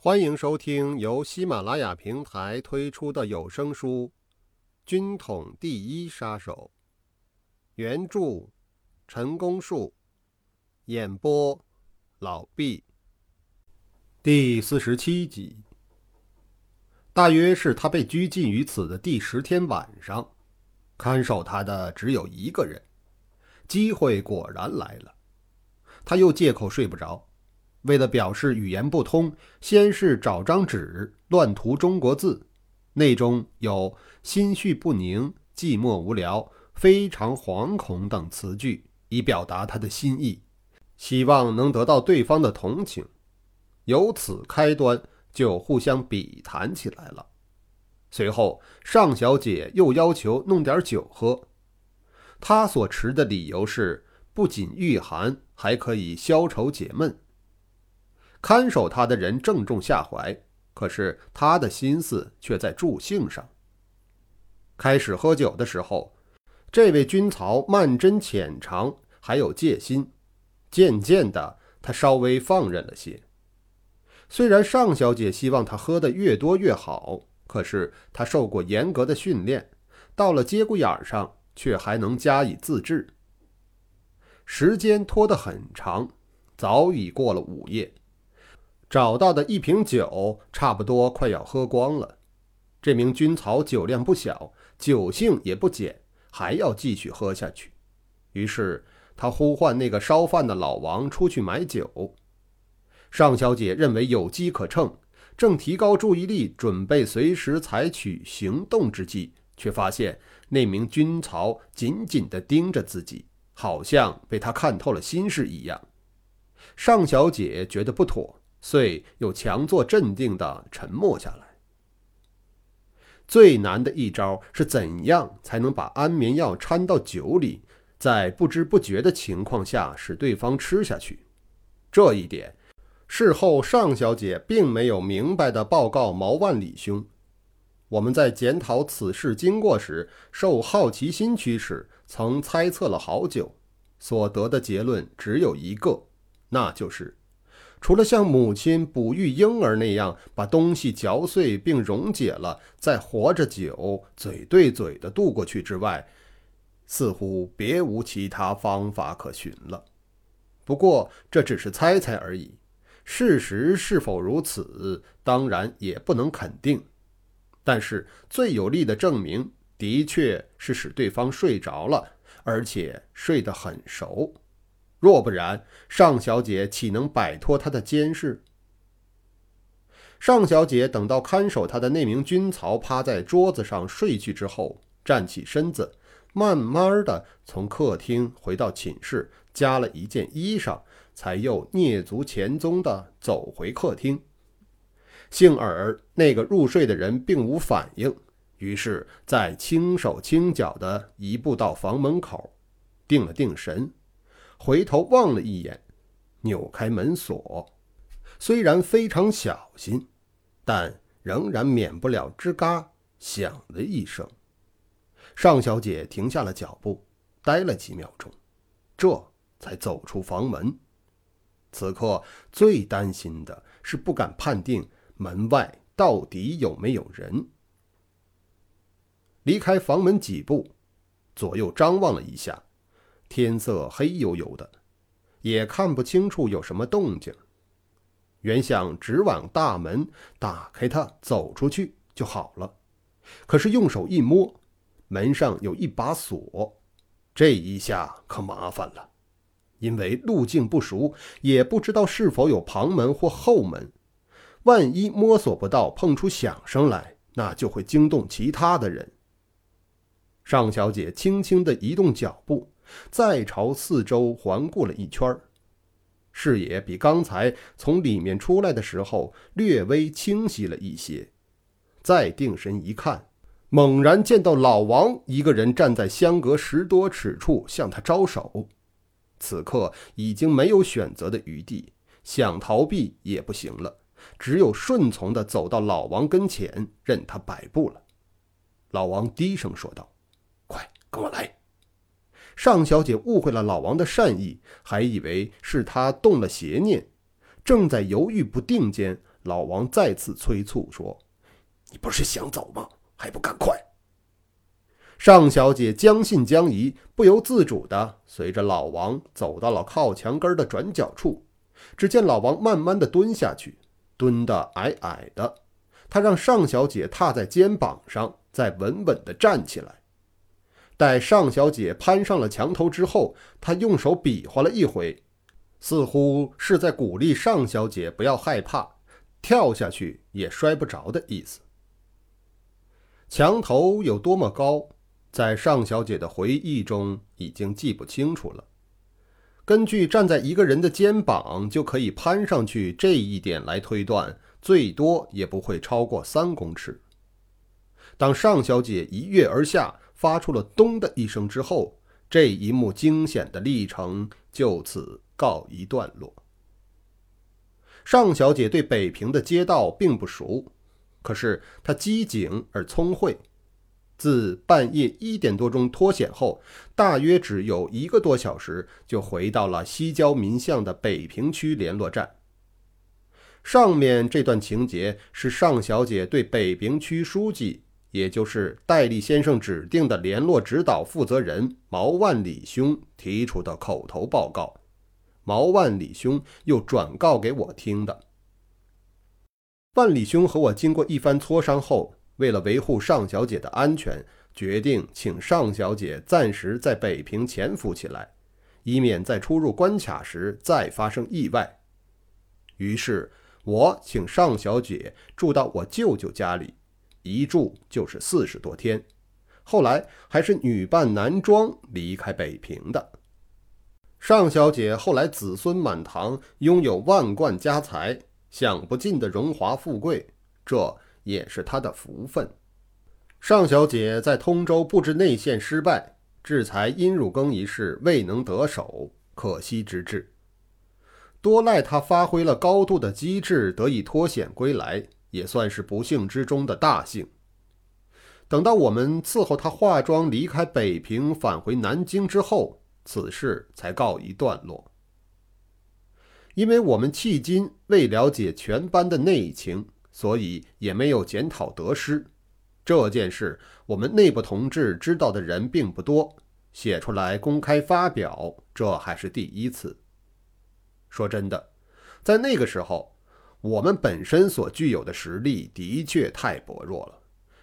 欢迎收听由喜马拉雅平台推出的有声书《军统第一杀手》，原著陈功树，演播老毕。第四十七集，大约是他被拘禁于此的第十天晚上，看守他的只有一个人，机会果然来了，他又借口睡不着。为了表示语言不通，先是找张纸乱涂中国字，内中有“心绪不宁”“寂寞无聊”“非常惶恐”等词句，以表达他的心意，希望能得到对方的同情。由此开端，就互相比谈起来了。随后，尚小姐又要求弄点酒喝，她所持的理由是不仅御寒，还可以消愁解闷。看守他的人正中下怀，可是他的心思却在助兴上。开始喝酒的时候，这位军曹慢斟浅尝，还有戒心。渐渐的，他稍微放任了些。虽然尚小姐希望他喝得越多越好，可是他受过严格的训练，到了节骨眼上却还能加以自制。时间拖得很长，早已过了午夜。找到的一瓶酒差不多快要喝光了，这名军曹酒量不小，酒性也不减，还要继续喝下去。于是他呼唤那个烧饭的老王出去买酒。尚小姐认为有机可乘，正提高注意力，准备随时采取行动之际，却发现那名军曹紧紧地盯着自己，好像被他看透了心事一样。尚小姐觉得不妥。遂又强作镇定地沉默下来。最难的一招是怎样才能把安眠药掺到酒里，在不知不觉的情况下使对方吃下去。这一点，事后尚小姐并没有明白地报告毛万里兄。我们在检讨此事经过时，受好奇心驱使，曾猜测了好久，所得的结论只有一个，那就是。除了像母亲哺育婴儿那样把东西嚼碎并溶解了，再活着酒嘴对嘴的渡过去之外，似乎别无其他方法可寻了。不过这只是猜猜而已，事实是否如此，当然也不能肯定。但是最有力的证明，的确是使对方睡着了，而且睡得很熟。若不然，尚小姐岂能摆脱他的监视？尚小姐等到看守她的那名军曹趴在桌子上睡去之后，站起身子，慢慢的从客厅回到寝室，加了一件衣裳，才又蹑足潜踪的走回客厅。幸而那个入睡的人并无反应，于是，再轻手轻脚的移步到房门口，定了定神。回头望了一眼，扭开门锁，虽然非常小心，但仍然免不了吱嘎响了一声。尚小姐停下了脚步，呆了几秒钟，这才走出房门。此刻最担心的是不敢判定门外到底有没有人。离开房门几步，左右张望了一下。天色黑黝黝的，也看不清楚有什么动静。原想直往大门打开它走出去就好了，可是用手一摸，门上有一把锁，这一下可麻烦了。因为路径不熟，也不知道是否有旁门或后门，万一摸索不到，碰出响声来，那就会惊动其他的人。尚小姐轻轻地移动脚步。再朝四周环顾了一圈视野比刚才从里面出来的时候略微清晰了一些。再定神一看，猛然见到老王一个人站在相隔十多尺处向他招手。此刻已经没有选择的余地，想逃避也不行了，只有顺从地走到老王跟前，任他摆布了。老王低声说道：“快跟我来。”尚小姐误会了老王的善意，还以为是他动了邪念。正在犹豫不定间，老王再次催促说：“你不是想走吗？还不赶快！”尚小姐将信将疑，不由自主地随着老王走到了靠墙根的转角处。只见老王慢慢地蹲下去，蹲得矮矮的。他让尚小姐踏在肩膀上，再稳稳地站起来。待尚小姐攀上了墙头之后，他用手比划了一回，似乎是在鼓励尚小姐不要害怕，跳下去也摔不着的意思。墙头有多么高，在尚小姐的回忆中已经记不清楚了。根据站在一个人的肩膀就可以攀上去这一点来推断，最多也不会超过三公尺。当尚小姐一跃而下，发出了“咚”的一声之后，这一幕惊险的历程就此告一段落。尚小姐对北平的街道并不熟，可是她机警而聪慧。自半夜一点多钟脱险后，大约只有一个多小时，就回到了西郊民巷的北平区联络站。上面这段情节是尚小姐对北平区书记。也就是戴笠先生指定的联络指导负责人毛万里兄提出的口头报告，毛万里兄又转告给我听的。万里兄和我经过一番磋商后，为了维护尚小姐的安全，决定请尚小姐暂时在北平潜伏起来，以免在出入关卡时再发生意外。于是，我请尚小姐住到我舅舅家里。一住就是四十多天，后来还是女扮男装离开北平的。尚小姐后来子孙满堂，拥有万贯家财，享不尽的荣华富贵，这也是她的福分。尚小姐在通州布置内线失败，制裁殷汝耕一事未能得手，可惜之至。多赖她发挥了高度的机智，得以脱险归来。也算是不幸之中的大幸。等到我们伺候他化妆离开北平，返回南京之后，此事才告一段落。因为我们迄今未了解全班的内情，所以也没有检讨得失。这件事，我们内部同志知道的人并不多，写出来公开发表，这还是第一次。说真的，在那个时候。我们本身所具有的实力的确太薄弱了，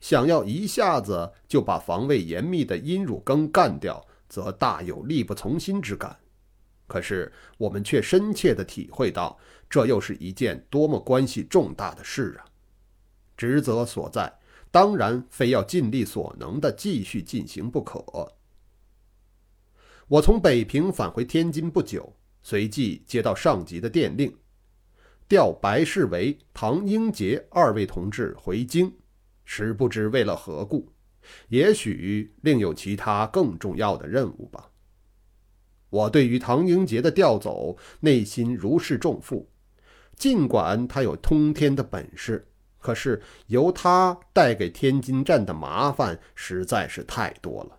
想要一下子就把防卫严密的殷汝耕干掉，则大有力不从心之感。可是我们却深切地体会到，这又是一件多么关系重大的事啊！职责所在，当然非要尽力所能地继续进行不可。我从北平返回天津不久，随即接到上级的电令。调白世维、唐英杰二位同志回京，实不知为了何故，也许另有其他更重要的任务吧。我对于唐英杰的调走，内心如释重负。尽管他有通天的本事，可是由他带给天津站的麻烦实在是太多了。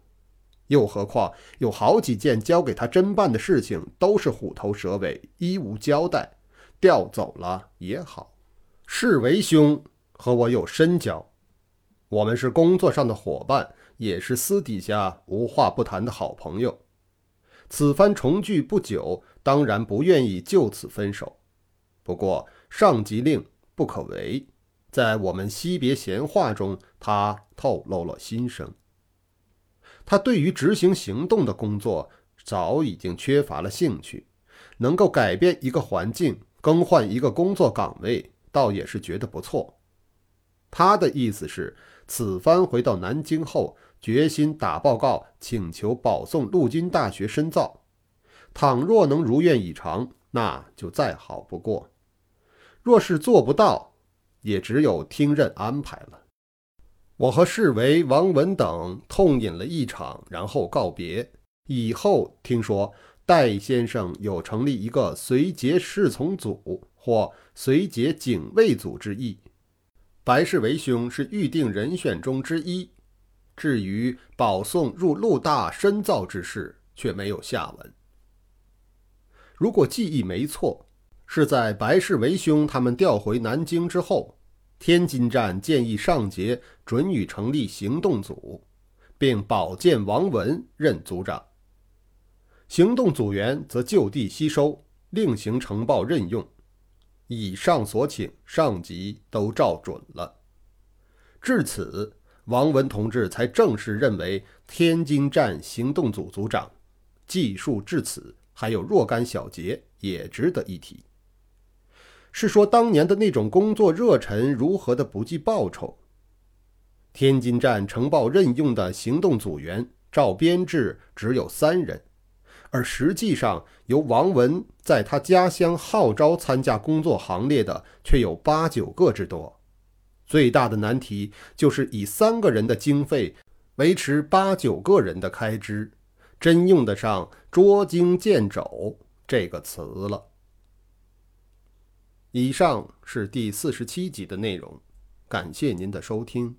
又何况有好几件交给他侦办的事情，都是虎头蛇尾，一无交代。调走了也好，世维兄和我有深交，我们是工作上的伙伴，也是私底下无话不谈的好朋友。此番重聚不久，当然不愿意就此分手。不过上级令不可违，在我们惜别闲话中，他透露了心声。他对于执行行动的工作早已经缺乏了兴趣，能够改变一个环境。更换一个工作岗位，倒也是觉得不错。他的意思是，此番回到南京后，决心打报告，请求保送陆军大学深造。倘若能如愿以偿，那就再好不过；若是做不到，也只有听任安排了。我和世维、王文等痛饮了一场，然后告别。以后听说。戴先生有成立一个随节侍从组或随节警卫组之意，白世维兄是预定人选中之一。至于保送入陆大深造之事，却没有下文。如果记忆没错，是在白氏为兄他们调回南京之后，天津站建议上节准予成立行动组，并保荐王文任组长。行动组员则就地吸收，另行呈报任用。以上所请，上级都照准了。至此，王文同志才正式认为天津站行动组组长。记述至此，还有若干小节也值得一提。是说当年的那种工作热忱如何的不计报酬？天津站呈报任用的行动组员，照编制只有三人。而实际上，由王文在他家乡号召参加工作行列的，却有八九个之多。最大的难题就是以三个人的经费维持八九个人的开支，真用得上“捉襟见肘”这个词了。以上是第四十七集的内容，感谢您的收听。